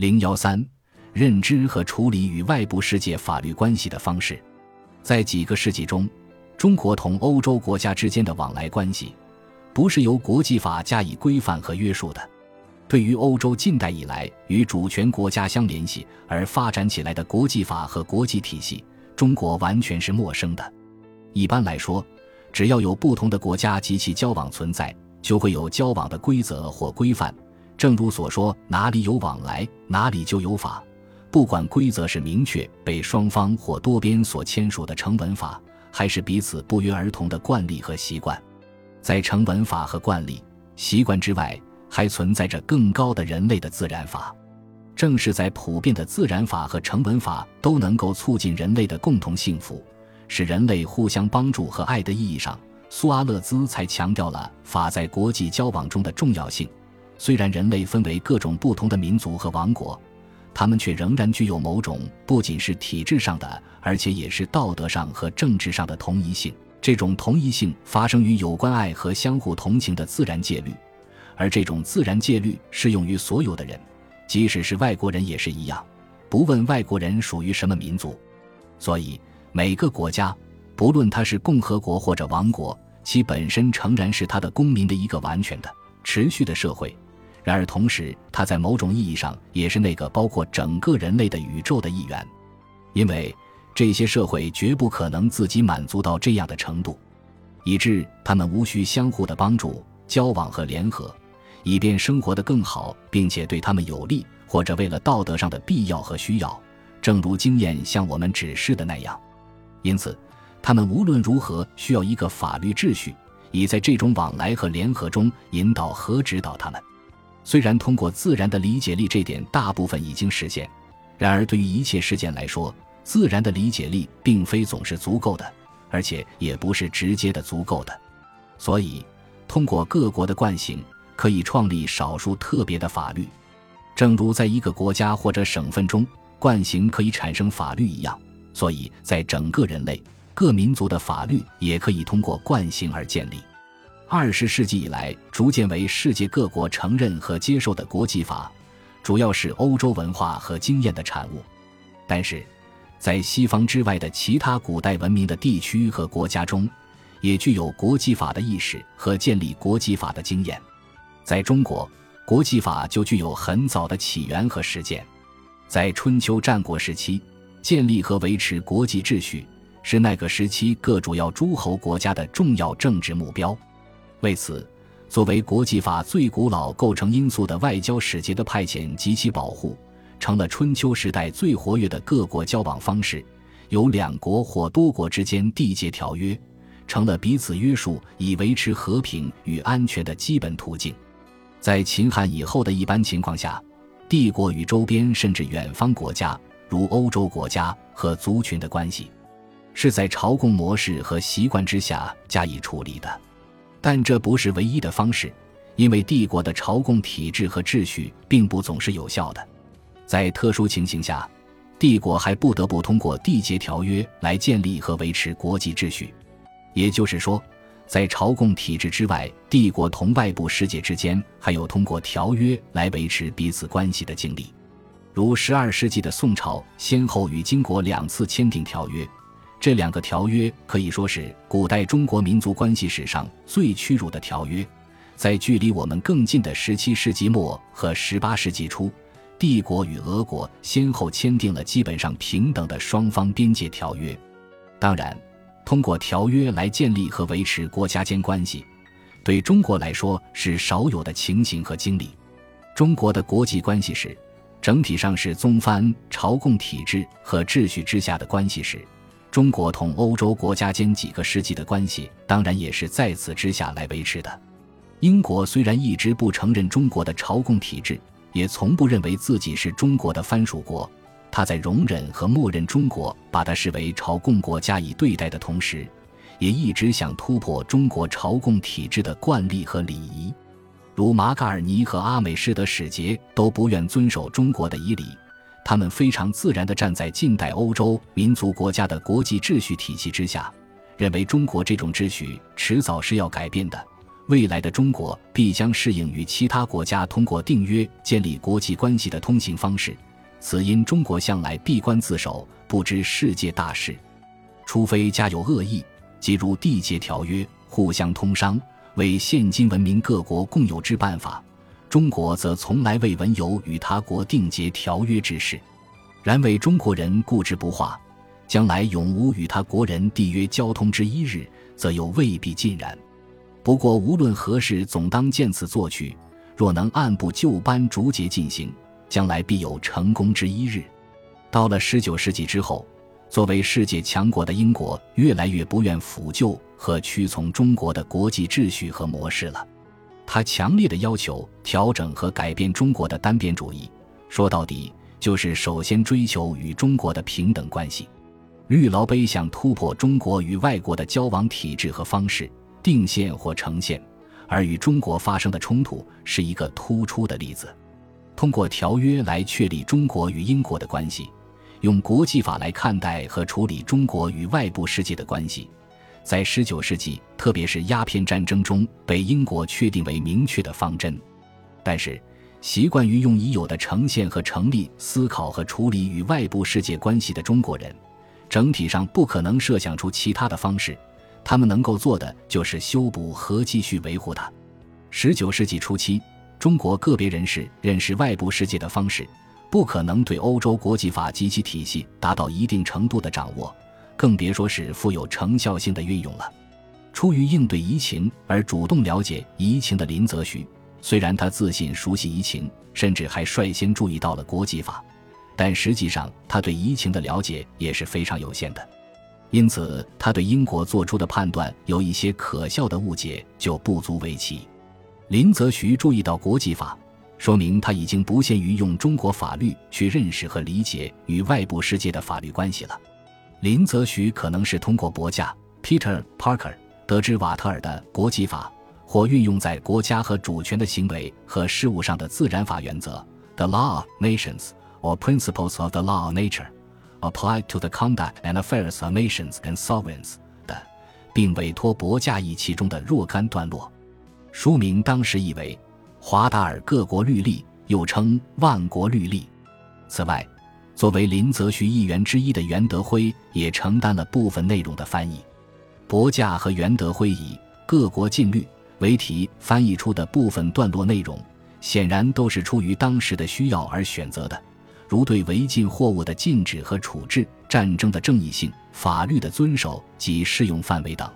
零幺三，认知和处理与外部世界法律关系的方式，在几个世纪中，中国同欧洲国家之间的往来关系，不是由国际法加以规范和约束的。对于欧洲近代以来与主权国家相联系而发展起来的国际法和国际体系，中国完全是陌生的。一般来说，只要有不同的国家及其交往存在，就会有交往的规则或规范。正如所说，哪里有往来，哪里就有法。不管规则是明确被双方或多边所签署的成文法，还是彼此不约而同的惯例和习惯，在成文法和惯例、习惯之外。还存在着更高的人类的自然法，正是在普遍的自然法和成文法都能够促进人类的共同幸福，使人类互相帮助和爱的意义上，苏阿勒兹才强调了法在国际交往中的重要性。虽然人类分为各种不同的民族和王国，他们却仍然具有某种不仅是体制上的，而且也是道德上和政治上的同一性。这种同一性发生于有关爱和相互同情的自然戒律。而这种自然戒律适用于所有的人，即使是外国人也是一样，不问外国人属于什么民族。所以，每个国家，不论它是共和国或者王国，其本身诚然是它的公民的一个完全的、持续的社会。然而，同时，它在某种意义上也是那个包括整个人类的宇宙的一员，因为这些社会绝不可能自己满足到这样的程度，以致他们无需相互的帮助、交往和联合。以便生活得更好，并且对他们有利，或者为了道德上的必要和需要，正如经验向我们指示的那样。因此，他们无论如何需要一个法律秩序，以在这种往来和联合中引导和指导他们。虽然通过自然的理解力这点大部分已经实现，然而对于一切事件来说，自然的理解力并非总是足够的，而且也不是直接的足够的。所以，通过各国的惯性。可以创立少数特别的法律，正如在一个国家或者省份中，惯行可以产生法律一样。所以在整个人类各民族的法律也可以通过惯行而建立。二十世纪以来，逐渐为世界各国承认和接受的国际法，主要是欧洲文化和经验的产物。但是，在西方之外的其他古代文明的地区和国家中，也具有国际法的意识和建立国际法的经验。在中国，国际法就具有很早的起源和实践。在春秋战国时期，建立和维持国际秩序是那个时期各主要诸侯国家的重要政治目标。为此，作为国际法最古老构成因素的外交使节的派遣及其保护，成了春秋时代最活跃的各国交往方式。由两国或多国之间缔结条约，成了彼此约束以维持和平与安全的基本途径。在秦汉以后的一般情况下，帝国与周边甚至远方国家，如欧洲国家和族群的关系，是在朝贡模式和习惯之下加以处理的。但这不是唯一的方式，因为帝国的朝贡体制和秩序并不总是有效的。在特殊情形下，帝国还不得不通过缔结条约来建立和维持国际秩序。也就是说。在朝贡体制之外，帝国同外部世界之间还有通过条约来维持彼此关系的经历，如十二世纪的宋朝先后与金国两次签订条约，这两个条约可以说是古代中国民族关系史上最屈辱的条约。在距离我们更近的十七世纪末和十八世纪初，帝国与俄国先后签订了基本上平等的双方边界条约，当然。通过条约来建立和维持国家间关系，对中国来说是少有的情形和经历。中国的国际关系史整体上是宗藩朝贡体制和秩序之下的关系史。中国同欧洲国家间几个世纪的关系，当然也是在此之下来维持的。英国虽然一直不承认中国的朝贡体制，也从不认为自己是中国的藩属国。他在容忍和默认中国把他视为朝贡国加以对待的同时，也一直想突破中国朝贡体制的惯例和礼仪，如马嘎尔尼和阿美士德使节都不愿遵守中国的仪礼，他们非常自然地站在近代欧洲民族国家的国际秩序体系之下，认为中国这种秩序迟早是要改变的，未来的中国必将适应与其他国家通过订约建立国际关系的通行方式。此因中国向来闭关自守，不知世界大事，除非家有恶意，即如缔结条约，互相通商，为现今文明各国共有之办法。中国则从来未闻有与他国订结条约之事。然为中国人固执不化，将来永无与他国人缔约交通之一日，则又未必尽然。不过无论何事，总当见此作取。若能按部就班、逐节进行，将来必有成功之一日。到了十九世纪之后，作为世界强国的英国，越来越不愿辅救和屈从中国的国际秩序和模式了。他强烈的要求调整和改变中国的单边主义。说到底。就是首先追求与中国的平等关系，绿劳杯想突破中国与外国的交往体制和方式，定线或呈现，而与中国发生的冲突是一个突出的例子。通过条约来确立中国与英国的关系，用国际法来看待和处理中国与外部世界的关系，在十九世纪，特别是鸦片战争中，被英国确定为明确的方针。但是。习惯于用已有的呈现和成立思考和处理与外部世界关系的中国人，整体上不可能设想出其他的方式。他们能够做的就是修补和继续维护它。十九世纪初期，中国个别人士认识外部世界的方式，不可能对欧洲国际法及其体系达到一定程度的掌握，更别说是富有成效性的运用了。出于应对疫情而主动了解疫情的林则徐。虽然他自信熟悉疫情，甚至还率先注意到了国际法，但实际上他对疫情的了解也是非常有限的。因此，他对英国做出的判断有一些可笑的误解就不足为奇。林则徐注意到国际法，说明他已经不限于用中国法律去认识和理解与外部世界的法律关系了。林则徐可能是通过博驾 Peter Parker 得知瓦特尔的国际法。或运用在国家和主权的行为和事务上的自然法原则，the law of nations or principles of the law of nature applied to the conduct and affairs of nations and sovereigns 的，并委托博驾译其中的若干段落。书名当时译为《华达尔各国律例》，又称《万国律例》。此外，作为林则徐议员之一的袁德辉也承担了部分内容的翻译。博驾和袁德辉以各国禁律。为题翻译出的部分段落内容，显然都是出于当时的需要而选择的，如对违禁货物的禁止和处置、战争的正义性、法律的遵守及适用范围等。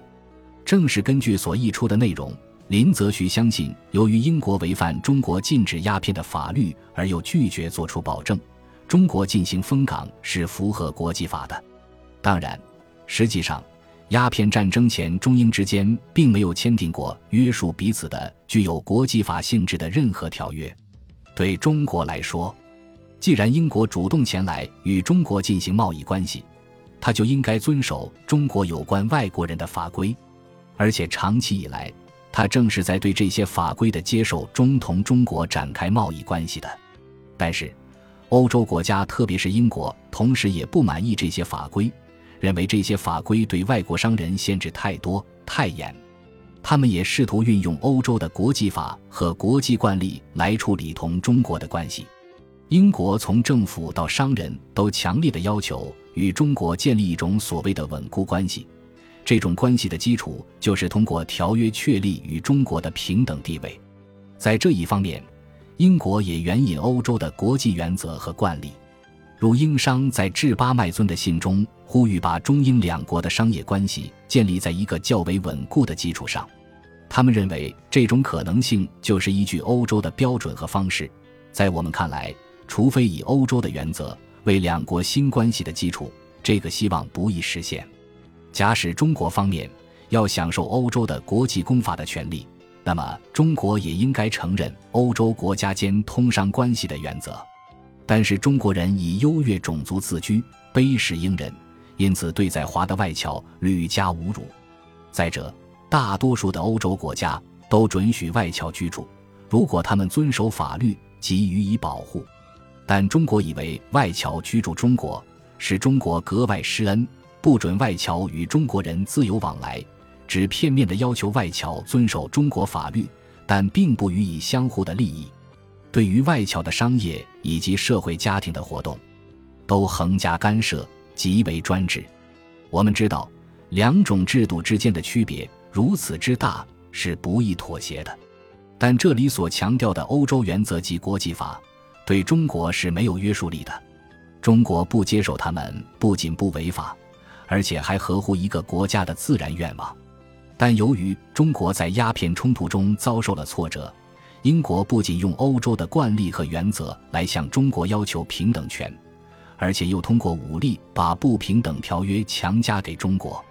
正是根据所译出的内容，林则徐相信，由于英国违反中国禁止鸦片的法律而又拒绝作出保证，中国进行封港是符合国际法的。当然，实际上。鸦片战争前，中英之间并没有签订过约束彼此的具有国际法性质的任何条约。对中国来说，既然英国主动前来与中国进行贸易关系，他就应该遵守中国有关外国人的法规。而且长期以来，他正是在对这些法规的接受中同中国展开贸易关系的。但是，欧洲国家，特别是英国，同时也不满意这些法规。认为这些法规对外国商人限制太多太严，他们也试图运用欧洲的国际法和国际惯例来处理同中国的关系。英国从政府到商人都强烈的要求与中国建立一种所谓的稳固关系，这种关系的基础就是通过条约确立与中国的平等地位。在这一方面，英国也援引欧洲的国际原则和惯例。如英商在致巴麦尊的信中呼吁，把中英两国的商业关系建立在一个较为稳固的基础上。他们认为这种可能性就是依据欧洲的标准和方式。在我们看来，除非以欧洲的原则为两国新关系的基础，这个希望不易实现。假使中国方面要享受欧洲的国际公法的权利，那么中国也应该承认欧洲国家间通商关系的原则。但是中国人以优越种族自居，卑视英人，因此对在华的外侨屡加侮辱。再者，大多数的欧洲国家都准许外侨居住，如果他们遵守法律，即予以保护。但中国以为外侨居住中国，使中国格外施恩，不准外侨与中国人自由往来，只片面的要求外侨遵守中国法律，但并不予以相互的利益。对于外侨的商业以及社会家庭的活动，都横加干涉，极为专制。我们知道，两种制度之间的区别如此之大，是不易妥协的。但这里所强调的欧洲原则及国际法，对中国是没有约束力的。中国不接受他们，不仅不违法，而且还合乎一个国家的自然愿望。但由于中国在鸦片冲突中遭受了挫折，英国不仅用欧洲的惯例和原则来向中国要求平等权。而且又通过武力把不平等条约强加给中国。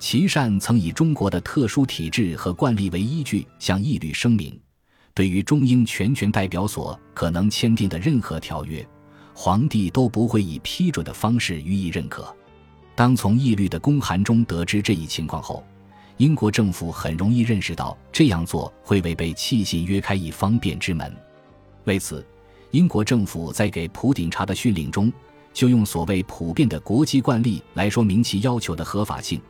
琦善曾以中国的特殊体制和惯例为依据，向义律声明：对于中英全权代表所可能签订的任何条约，皇帝都不会以批准的方式予以认可。当从义律的公函中得知这一情况后，英国政府很容易认识到这样做会为被弃信约开一方便之门。为此，英国政府在给普鼎查的训令中。就用所谓普遍的国际惯例来说明其要求的合法性。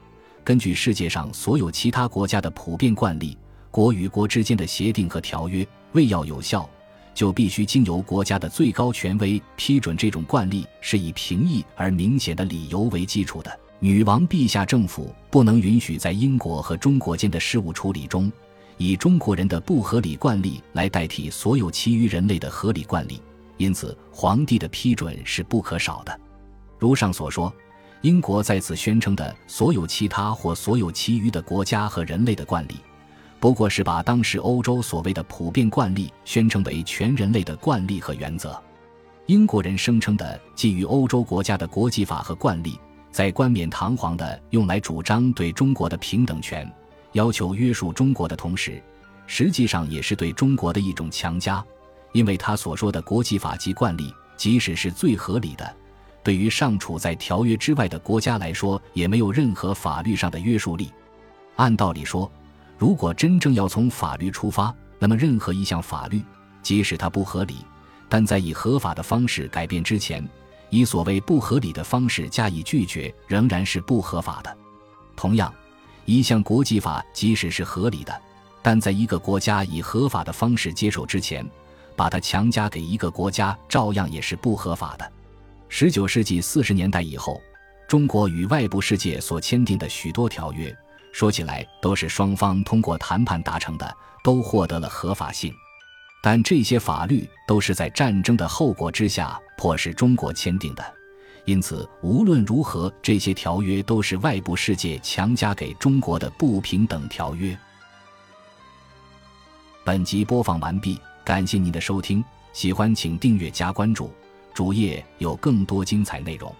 根据世界上所有其他国家的普遍惯例，国与国之间的协定和条约为要有效，就必须经由国家的最高权威批准。这种惯例是以平易而明显的理由为基础的。女王陛下政府不能允许在英国和中国间的事务处理中，以中国人的不合理惯例来代替所有其余人类的合理惯例。因此，皇帝的批准是不可少的。如上所说，英国在此宣称的所有其他或所有其余的国家和人类的惯例，不过是把当时欧洲所谓的普遍惯例宣称为全人类的惯例和原则。英国人声称的基于欧洲国家的国际法和惯例，在冠冕堂皇的用来主张对中国的平等权，要求约束中国的同时，实际上也是对中国的一种强加。因为他所说的国际法及惯例，即使是最合理的，对于尚处在条约之外的国家来说，也没有任何法律上的约束力。按道理说，如果真正要从法律出发，那么任何一项法律，即使它不合理，但在以合法的方式改变之前，以所谓不合理的方式加以拒绝，仍然是不合法的。同样，一项国际法即使是合理的，但在一个国家以合法的方式接受之前，把它强加给一个国家，照样也是不合法的。十九世纪四十年代以后，中国与外部世界所签订的许多条约，说起来都是双方通过谈判达成的，都获得了合法性。但这些法律都是在战争的后果之下迫使中国签订的，因此无论如何，这些条约都是外部世界强加给中国的不平等条约。本集播放完毕。感谢您的收听，喜欢请订阅加关注，主页有更多精彩内容。